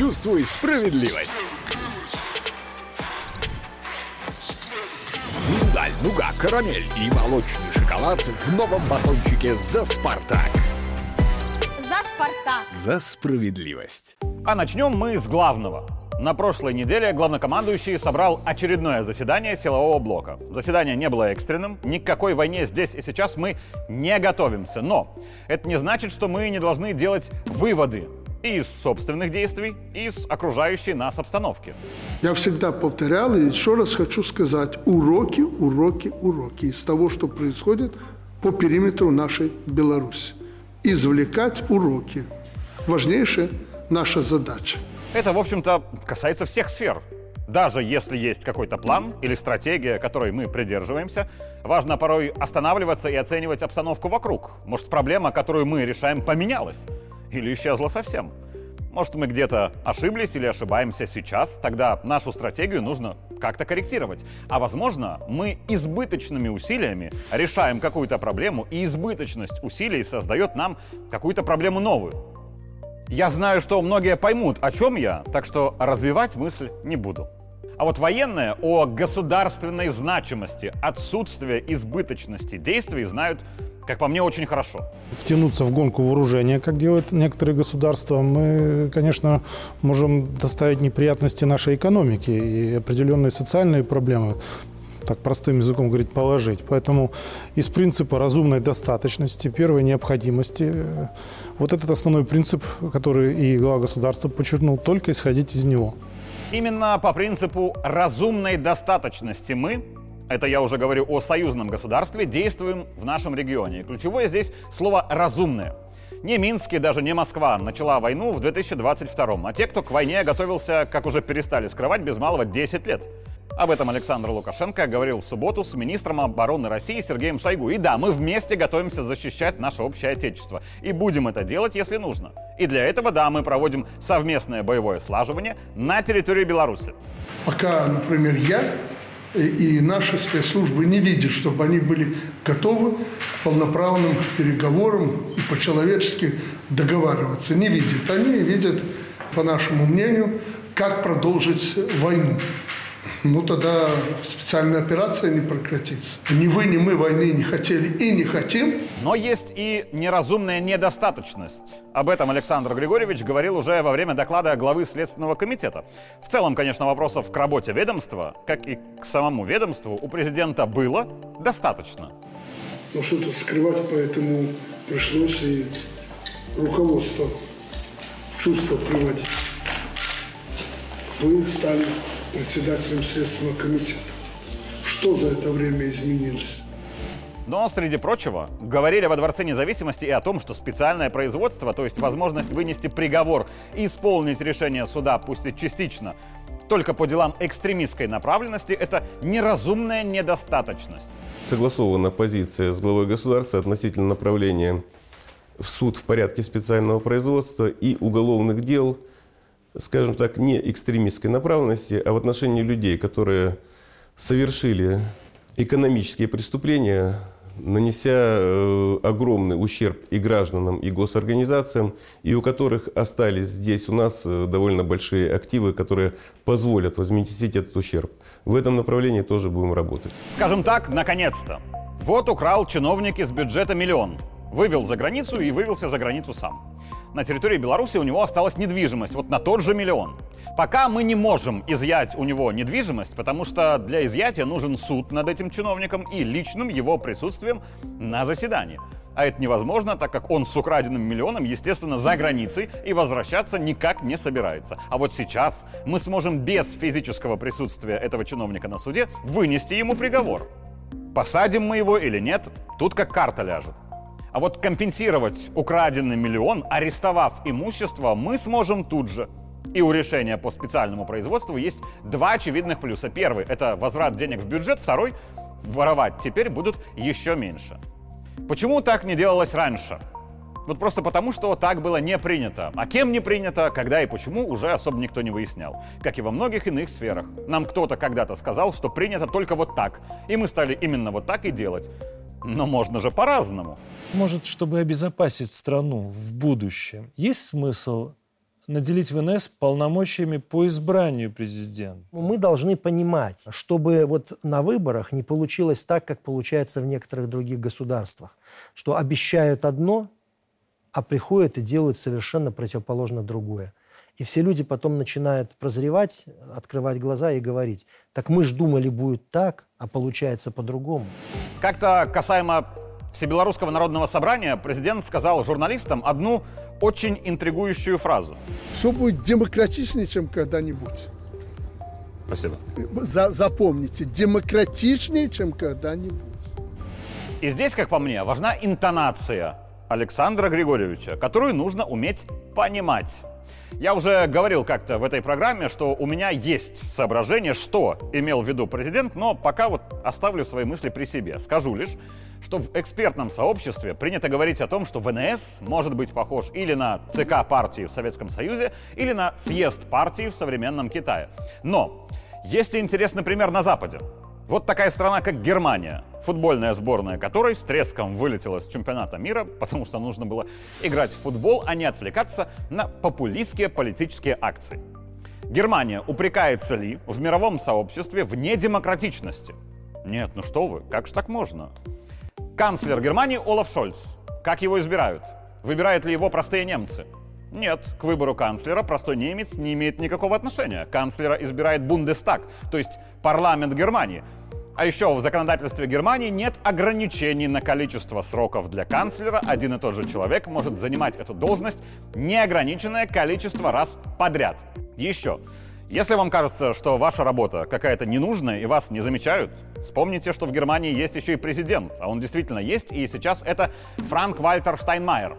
Почувствуй справедливость. Миндаль, нуга, карамель и молочный шоколад в новом батончике «За Спартак». За Спартак. За справедливость. А начнем мы с главного. На прошлой неделе главнокомандующий собрал очередное заседание силового блока. Заседание не было экстренным, ни к какой войне здесь и сейчас мы не готовимся. Но это не значит, что мы не должны делать выводы и из собственных действий, и из окружающей нас обстановки. Я всегда повторял и еще раз хочу сказать, уроки, уроки, уроки из того, что происходит по периметру нашей Беларуси. Извлекать уроки. Важнейшая наша задача. Это, в общем-то, касается всех сфер. Даже если есть какой-то план или стратегия, которой мы придерживаемся, важно порой останавливаться и оценивать обстановку вокруг. Может, проблема, которую мы решаем, поменялась или исчезла совсем. Может, мы где-то ошиблись или ошибаемся сейчас, тогда нашу стратегию нужно как-то корректировать. А возможно, мы избыточными усилиями решаем какую-то проблему, и избыточность усилий создает нам какую-то проблему новую. Я знаю, что многие поймут, о чем я, так что развивать мысль не буду. А вот военные о государственной значимости, отсутствия избыточности действий знают, как по мне, очень хорошо. Втянуться в гонку вооружения, как делают некоторые государства, мы, конечно, можем доставить неприятности нашей экономике и определенные социальные проблемы так простым языком говорить, положить. Поэтому из принципа разумной достаточности, первой необходимости, вот этот основной принцип, который и глава государства подчеркнул, только исходить из него. Именно по принципу разумной достаточности мы, это я уже говорю о союзном государстве, действуем в нашем регионе. И ключевое здесь слово «разумное». Не Минск и даже не Москва начала войну в 2022 а те, кто к войне готовился, как уже перестали скрывать, без малого 10 лет. Об этом Александр Лукашенко говорил в субботу с министром обороны России Сергеем Шойгу. И да, мы вместе готовимся защищать наше общее отечество. И будем это делать, если нужно. И для этого, да, мы проводим совместное боевое слаживание на территории Беларуси. Пока, например, я и наши спецслужбы не видят, чтобы они были готовы к полноправным переговорам и по-человечески договариваться. Не видят. Они видят, по нашему мнению, как продолжить войну ну тогда специальная операция не прекратится. Ни вы, ни мы войны не хотели и не хотим. Но есть и неразумная недостаточность. Об этом Александр Григорьевич говорил уже во время доклада главы Следственного комитета. В целом, конечно, вопросов к работе ведомства, как и к самому ведомству, у президента было достаточно. Ну что тут скрывать, поэтому пришлось и руководство в чувство приводить. Вы стали председателем Следственного комитета. Что за это время изменилось? Но, среди прочего, говорили во Дворце независимости и о том, что специальное производство, то есть возможность вынести приговор и исполнить решение суда, пусть и частично, только по делам экстремистской направленности, это неразумная недостаточность. Согласована позиция с главой государства относительно направления в суд в порядке специального производства и уголовных дел – скажем так, не экстремистской направленности, а в отношении людей, которые совершили экономические преступления, нанеся э, огромный ущерб и гражданам, и госорганизациям, и у которых остались здесь у нас э, довольно большие активы, которые позволят возместить этот ущерб. В этом направлении тоже будем работать. Скажем так, наконец-то. Вот украл чиновник из бюджета миллион. Вывел за границу и вывелся за границу сам на территории Беларуси у него осталась недвижимость, вот на тот же миллион. Пока мы не можем изъять у него недвижимость, потому что для изъятия нужен суд над этим чиновником и личным его присутствием на заседании. А это невозможно, так как он с украденным миллионом, естественно, за границей и возвращаться никак не собирается. А вот сейчас мы сможем без физического присутствия этого чиновника на суде вынести ему приговор. Посадим мы его или нет, тут как карта ляжет. А вот компенсировать украденный миллион, арестовав имущество, мы сможем тут же. И у решения по специальному производству есть два очевидных плюса. Первый – это возврат денег в бюджет. Второй – воровать теперь будут еще меньше. Почему так не делалось раньше? Вот просто потому, что так было не принято. А кем не принято, когда и почему, уже особо никто не выяснял. Как и во многих иных сферах. Нам кто-то когда-то сказал, что принято только вот так. И мы стали именно вот так и делать. Но можно же по-разному. Может, чтобы обезопасить страну в будущем, есть смысл наделить ВНС полномочиями по избранию президента? Мы должны понимать, чтобы вот на выборах не получилось так, как получается в некоторых других государствах, что обещают одно, а приходят и делают совершенно противоположно другое. И все люди потом начинают прозревать, открывать глаза и говорить, так мы ж думали будет так, а получается по-другому. Как-то касаемо Всебелорусского народного собрания президент сказал журналистам одну очень интригующую фразу. Все будет демократичнее, чем когда-нибудь. Спасибо. За- запомните, демократичнее, чем когда-нибудь. И здесь, как по мне, важна интонация Александра Григорьевича, которую нужно уметь понимать. Я уже говорил как-то в этой программе, что у меня есть соображение, что имел в виду президент, но пока вот оставлю свои мысли при себе. Скажу лишь, что в экспертном сообществе принято говорить о том, что ВНС может быть похож или на ЦК партии в Советском Союзе, или на съезд партии в современном Китае. Но есть и интересный пример на Западе. Вот такая страна, как Германия, футбольная сборная которой с треском вылетела с чемпионата мира, потому что нужно было играть в футбол, а не отвлекаться на популистские политические акции. Германия упрекается ли в мировом сообществе в недемократичности? Нет, ну что вы, как же так можно? Канцлер Германии Олаф Шольц. Как его избирают? Выбирают ли его простые немцы? Нет, к выбору канцлера простой немец не имеет никакого отношения. Канцлера избирает Бундестаг, то есть парламент Германии. А еще в законодательстве Германии нет ограничений на количество сроков для канцлера. Один и тот же человек может занимать эту должность неограниченное количество раз подряд. Еще. Если вам кажется, что ваша работа какая-то ненужная и вас не замечают, вспомните, что в Германии есть еще и президент, а он действительно есть, и сейчас это Франк Вальтер Штайнмайер.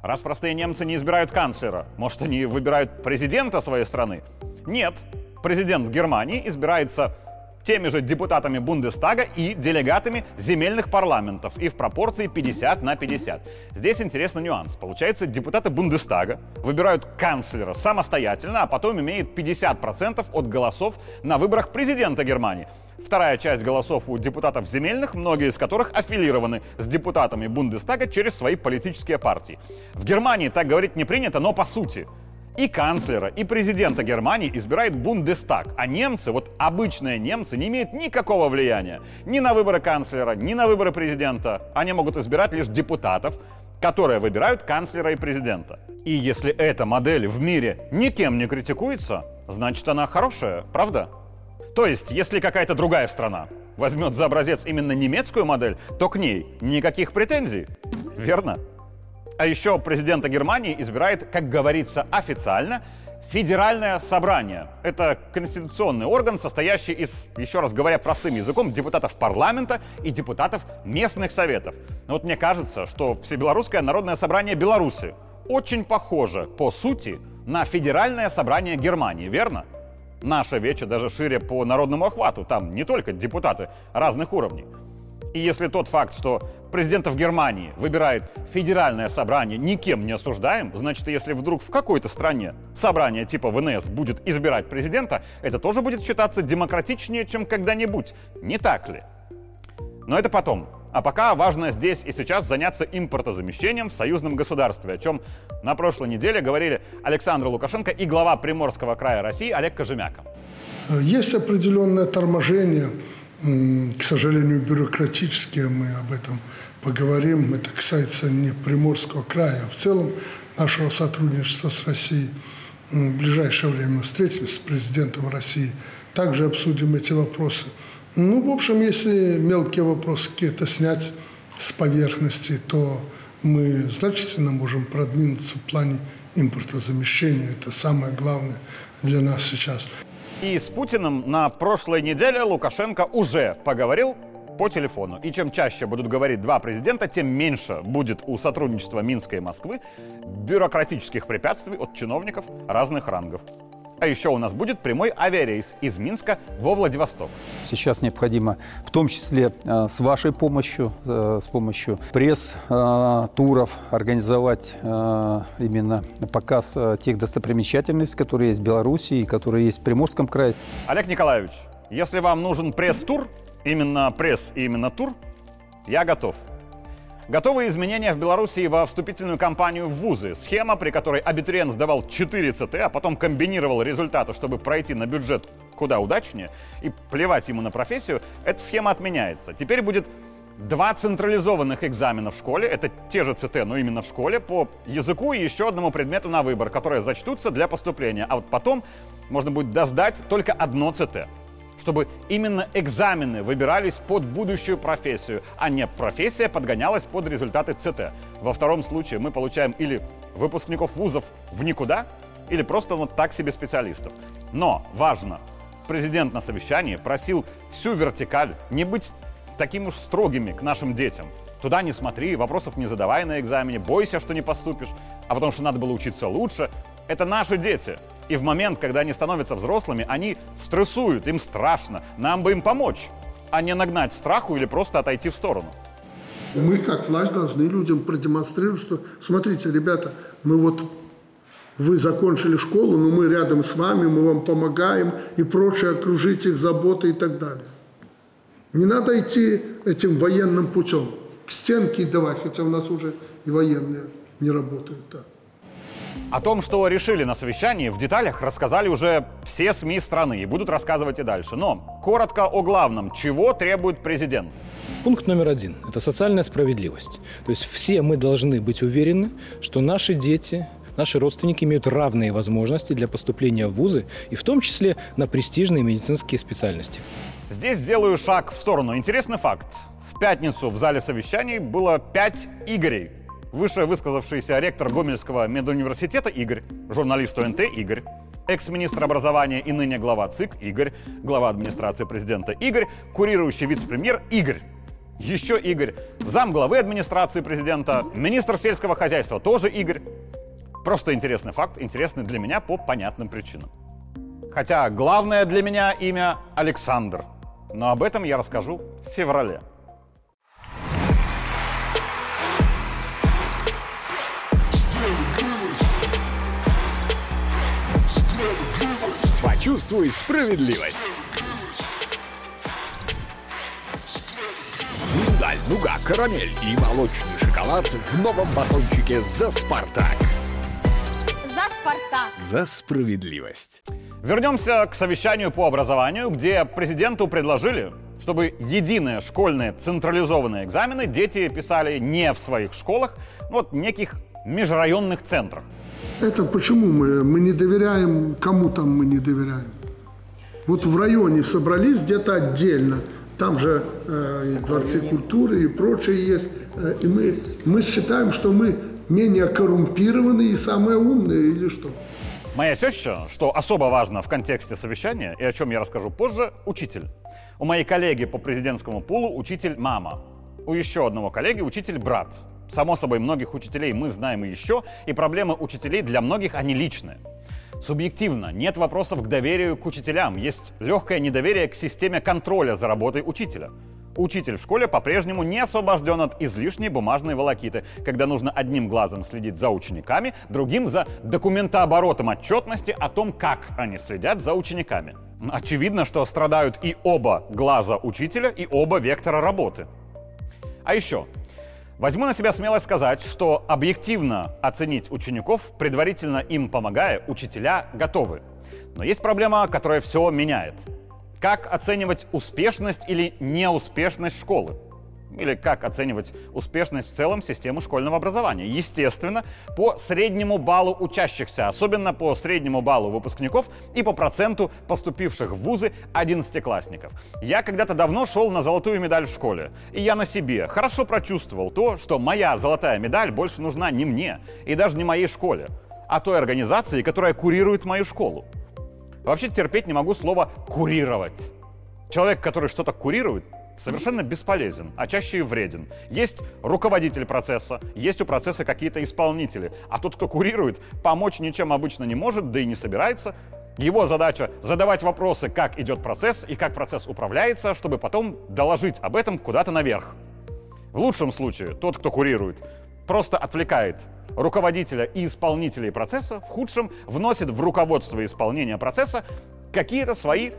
Раз простые немцы не избирают канцлера, может, они выбирают президента своей страны? Нет. Президент Германии избирается теми же депутатами Бундестага и делегатами земельных парламентов и в пропорции 50 на 50. Здесь интересный нюанс. Получается, депутаты Бундестага выбирают канцлера самостоятельно, а потом имеют 50% от голосов на выборах президента Германии. Вторая часть голосов у депутатов земельных, многие из которых аффилированы с депутатами Бундестага через свои политические партии. В Германии так говорить не принято, но по сути – и канцлера, и президента Германии избирает Бундестаг. А немцы, вот обычные немцы, не имеют никакого влияния ни на выборы канцлера, ни на выборы президента. Они могут избирать лишь депутатов, которые выбирают канцлера и президента. И если эта модель в мире никем не критикуется, значит она хорошая, правда? То есть, если какая-то другая страна возьмет за образец именно немецкую модель, то к ней никаких претензий. Верно? А еще президента Германии избирает, как говорится официально, Федеральное собрание. Это конституционный орган, состоящий из, еще раз говоря простым языком, депутатов парламента и депутатов местных советов. Но вот мне кажется, что Всебелорусское народное собрание Беларуси очень похоже по сути на Федеральное собрание Германии, верно? Наша вече даже шире по народному охвату. Там не только депутаты разных уровней. И если тот факт, что президентов Германии выбирает федеральное собрание, никем не осуждаем, значит, если вдруг в какой-то стране собрание типа ВНС будет избирать президента, это тоже будет считаться демократичнее, чем когда-нибудь. Не так ли? Но это потом. А пока важно здесь и сейчас заняться импортозамещением в союзном государстве, о чем на прошлой неделе говорили Александр Лукашенко и глава Приморского края России Олег Кожемяка. Есть определенное торможение к сожалению, бюрократические, мы об этом поговорим. Это касается не Приморского края, а в целом нашего сотрудничества с Россией. В ближайшее время мы встретимся с президентом России, также обсудим эти вопросы. Ну, в общем, если мелкие вопросы какие-то снять с поверхности, то мы значительно можем продвинуться в плане импортозамещения. Это самое главное для нас сейчас. И с Путиным на прошлой неделе Лукашенко уже поговорил по телефону. И чем чаще будут говорить два президента, тем меньше будет у сотрудничества Минска и Москвы бюрократических препятствий от чиновников разных рангов. А еще у нас будет прямой авиарейс из Минска во Владивосток. Сейчас необходимо, в том числе э, с вашей помощью, э, с помощью пресс-туров, организовать э, именно показ тех достопримечательностей, которые есть в Беларуси и которые есть в Приморском крае. Олег Николаевич, если вам нужен пресс-тур, именно пресс и именно тур, я готов. Готовы изменения в Беларуси во вступительную кампанию в ВУЗы. Схема, при которой абитуриент сдавал 4 ЦТ, а потом комбинировал результаты, чтобы пройти на бюджет куда удачнее и плевать ему на профессию, эта схема отменяется. Теперь будет два централизованных экзамена в школе, это те же ЦТ, но именно в школе, по языку и еще одному предмету на выбор, которые зачтутся для поступления. А вот потом можно будет доздать только одно ЦТ чтобы именно экзамены выбирались под будущую профессию, а не профессия подгонялась под результаты ЦТ. Во втором случае мы получаем или выпускников вузов в никуда, или просто вот так себе специалистов. Но важно, президент на совещании просил всю вертикаль не быть таким уж строгими к нашим детям. Туда не смотри, вопросов не задавай на экзамене, бойся, что не поступишь, а потому что надо было учиться лучше. Это наши дети. И в момент, когда они становятся взрослыми, они стрессуют, им страшно. Нам бы им помочь, а не нагнать страху или просто отойти в сторону. Мы, как власть, должны людям продемонстрировать, что, смотрите, ребята, мы вот вы закончили школу, но мы рядом с вами, мы вам помогаем и прочее, окружить их заботой и так далее. Не надо идти этим военным путем, к стенке давай, хотя у нас уже и военные не работают так. О том, что решили на совещании, в деталях рассказали уже все СМИ страны и будут рассказывать и дальше. Но коротко о главном. Чего требует президент? Пункт номер один – это социальная справедливость. То есть все мы должны быть уверены, что наши дети, наши родственники имеют равные возможности для поступления в вузы, и в том числе на престижные медицинские специальности. Здесь сделаю шаг в сторону. Интересный факт. В пятницу в зале совещаний было пять Игорей выше высказавшийся ректор Гомельского медуниверситета Игорь, журналист ОНТ Игорь, экс-министр образования и ныне глава ЦИК Игорь, глава администрации президента Игорь, курирующий вице-премьер Игорь. Еще Игорь, зам главы администрации президента, министр сельского хозяйства тоже Игорь. Просто интересный факт, интересный для меня по понятным причинам. Хотя главное для меня имя Александр. Но об этом я расскажу в феврале. Почувствуй справедливость. Миндаль, нуга, карамель и молочный шоколад в новом батончике «За Спартак». За Спартак. За справедливость. Вернемся к совещанию по образованию, где президенту предложили, чтобы единые школьные централизованные экзамены дети писали не в своих школах, но вот неких межрайонных центрах. Это почему мы, мы не доверяем, кому там мы не доверяем? Вот в районе собрались где-то отдельно, там же э, и дворцы культуры и прочее есть, э, и мы, мы считаем, что мы менее коррумпированные и самые умные или что? Моя теща, что особо важно в контексте совещания, и о чем я расскажу позже, учитель. У моей коллеги по президентскому пулу учитель мама. У еще одного коллеги учитель брат. Само собой, многих учителей мы знаем еще, и проблемы учителей для многих, они личные. Субъективно, нет вопросов к доверию к учителям, есть легкое недоверие к системе контроля за работой учителя. Учитель в школе по-прежнему не освобожден от излишней бумажной волокиты, когда нужно одним глазом следить за учениками, другим за документооборотом отчетности о том, как они следят за учениками. Очевидно, что страдают и оба глаза учителя, и оба вектора работы. А еще, Возьму на себя смелость сказать, что объективно оценить учеников, предварительно им помогая, учителя готовы. Но есть проблема, которая все меняет. Как оценивать успешность или неуспешность школы? Или как оценивать успешность в целом системы школьного образования. Естественно, по среднему баллу учащихся, особенно по среднему баллу выпускников и по проценту поступивших в вузы одиннадцатиклассников. Я когда-то давно шел на золотую медаль в школе, и я на себе хорошо прочувствовал то, что моя золотая медаль больше нужна не мне и даже не моей школе, а той организации, которая курирует мою школу. Вообще терпеть не могу слово «курировать». Человек, который что-то курирует, совершенно бесполезен, а чаще и вреден. Есть руководитель процесса, есть у процесса какие-то исполнители, а тот, кто курирует, помочь ничем обычно не может, да и не собирается. Его задача задавать вопросы, как идет процесс и как процесс управляется, чтобы потом доложить об этом куда-то наверх. В лучшем случае тот, кто курирует, просто отвлекает руководителя и исполнителей процесса, в худшем вносит в руководство исполнения процесса какие-то свои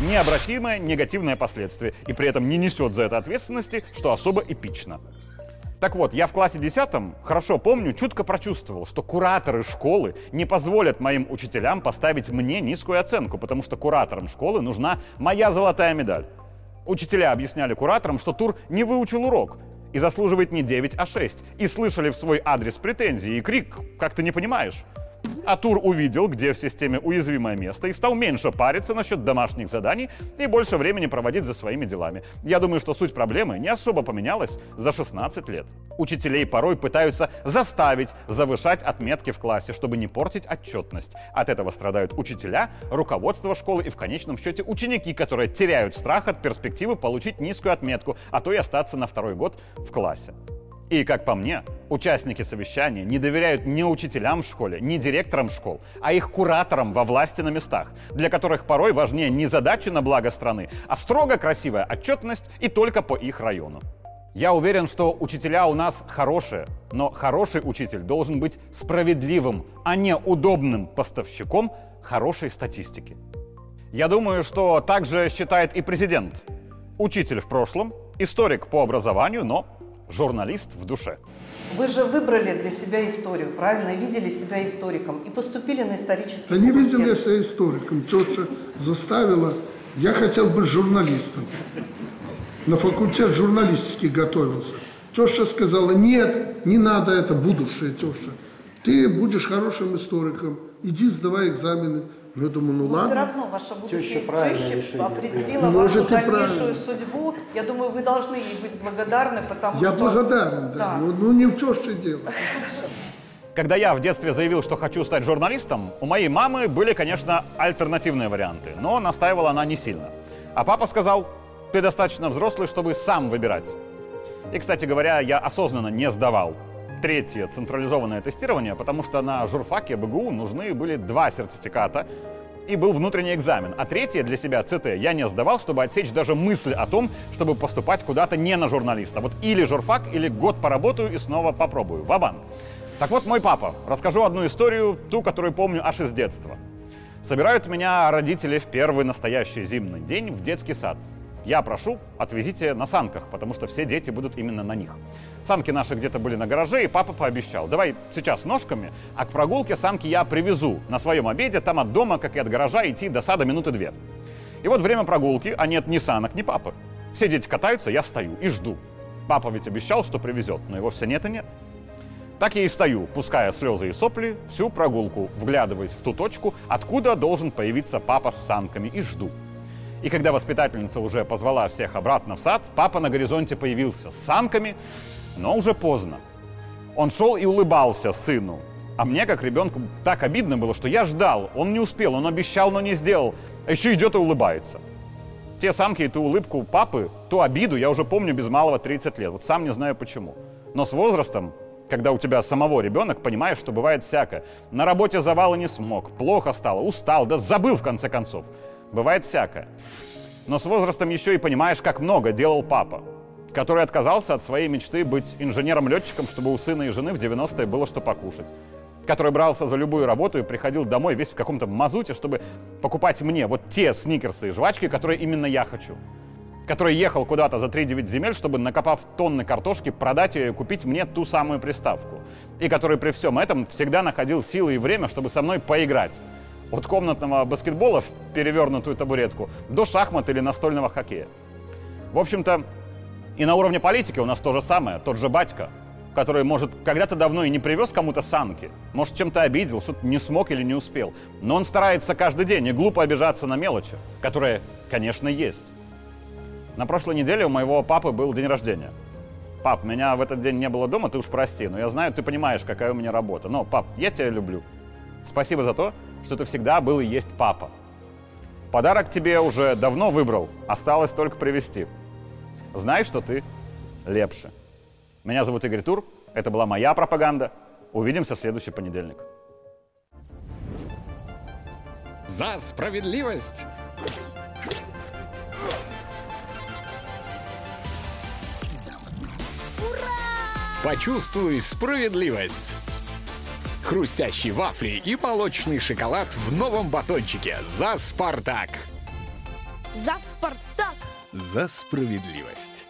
необратимые негативные последствия и при этом не несет за это ответственности, что особо эпично. Так вот, я в классе 10 хорошо помню, чутко прочувствовал, что кураторы школы не позволят моим учителям поставить мне низкую оценку, потому что кураторам школы нужна моя золотая медаль. Учителя объясняли кураторам, что Тур не выучил урок и заслуживает не 9, а 6, и слышали в свой адрес претензии и крик «Как ты не понимаешь?». Атур увидел, где в системе уязвимое место, и стал меньше париться насчет домашних заданий и больше времени проводить за своими делами. Я думаю, что суть проблемы не особо поменялась за 16 лет. Учителей порой пытаются заставить завышать отметки в классе, чтобы не портить отчетность. От этого страдают учителя, руководство школы и в конечном счете ученики, которые теряют страх от перспективы получить низкую отметку, а то и остаться на второй год в классе. И, как по мне, участники совещания не доверяют ни учителям в школе, ни директорам школ, а их кураторам во власти на местах, для которых порой важнее не задачи на благо страны, а строго красивая отчетность и только по их району. Я уверен, что учителя у нас хорошие, но хороший учитель должен быть справедливым, а не удобным поставщиком хорошей статистики. Я думаю, что так же считает и президент. Учитель в прошлом, историк по образованию, но журналист в душе. Вы же выбрали для себя историю, правильно? Видели себя историком и поступили на исторический Да не факультет. видел я себя историком. Тетя заставила. Я хотел быть журналистом. На факультет журналистики готовился. Теща сказала, нет, не надо это, будущее, теща. Ты будешь хорошим историком, иди сдавай экзамены. Ну, я думаю, ну Но все ладно. равно ваша будущая Теща теща определила вашу Может, и дальнейшую правильно. судьбу. Я думаю, вы должны ей быть благодарны, потому Я что... благодарен, да. Да. Ну, ну, не в теще дело. Когда я в детстве заявил, что хочу стать журналистом, у моей мамы были, конечно, альтернативные варианты, но настаивала она не сильно. А папа сказал, ты достаточно взрослый, чтобы сам выбирать. И, кстати говоря, я осознанно не сдавал третье централизованное тестирование, потому что на журфаке БГУ нужны были два сертификата, и был внутренний экзамен. А третье для себя, ЦТ, я не сдавал, чтобы отсечь даже мысль о том, чтобы поступать куда-то не на журналиста. Вот или журфак, или год поработаю и снова попробую. Ва-банк. Так вот, мой папа. Расскажу одну историю, ту, которую помню аж из детства. Собирают меня родители в первый настоящий зимний день в детский сад. Я прошу, отвезите на санках, потому что все дети будут именно на них. Санки наши где-то были на гараже, и папа пообещал, давай сейчас ножками, а к прогулке санки я привезу на своем обеде, там от дома, как и от гаража, идти до сада минуты две. И вот время прогулки, а нет ни санок, ни папы. Все дети катаются, я стою и жду. Папа ведь обещал, что привезет, но его все нет и нет. Так я и стою, пуская слезы и сопли, всю прогулку, вглядываясь в ту точку, откуда должен появиться папа с санками, и жду. И когда воспитательница уже позвала всех обратно в сад, папа на горизонте появился с санками, но уже поздно. Он шел и улыбался сыну. А мне, как ребенку, так обидно было, что я ждал. Он не успел, он обещал, но не сделал. А еще идет и улыбается. Те самки и ту улыбку папы, ту обиду я уже помню без малого 30 лет. Вот сам не знаю почему. Но с возрастом, когда у тебя самого ребенок, понимаешь, что бывает всякое. На работе завала не смог, плохо стало, устал, да забыл в конце концов. Бывает всякое. Но с возрастом еще и понимаешь, как много делал папа, который отказался от своей мечты быть инженером-летчиком, чтобы у сына и жены в 90-е было что покушать который брался за любую работу и приходил домой весь в каком-то мазуте, чтобы покупать мне вот те сникерсы и жвачки, которые именно я хочу. Который ехал куда-то за 3-9 земель, чтобы, накопав тонны картошки, продать ее и купить мне ту самую приставку. И который при всем этом всегда находил силы и время, чтобы со мной поиграть. От комнатного баскетбола в перевернутую табуретку до шахмат или настольного хоккея. В общем-то, и на уровне политики у нас то же самое. Тот же батька, который, может, когда-то давно и не привез кому-то санки, может, чем-то обидел, что-то не смог или не успел. Но он старается каждый день и глупо обижаться на мелочи, которые, конечно, есть. На прошлой неделе у моего папы был день рождения. Пап, меня в этот день не было дома, ты уж прости, но я знаю, ты понимаешь, какая у меня работа. Но, пап, я тебя люблю. Спасибо за то, что ты всегда был и есть папа. Подарок тебе уже давно выбрал, осталось только привезти. знай, что ты лепше. Меня зовут Игорь Тур. Это была моя пропаганда. Увидимся в следующий понедельник. За справедливость! Почувствуй справедливость! Хрустящие вафли и молочный шоколад в новом батончике «За Спартак». За Спартак! За справедливость!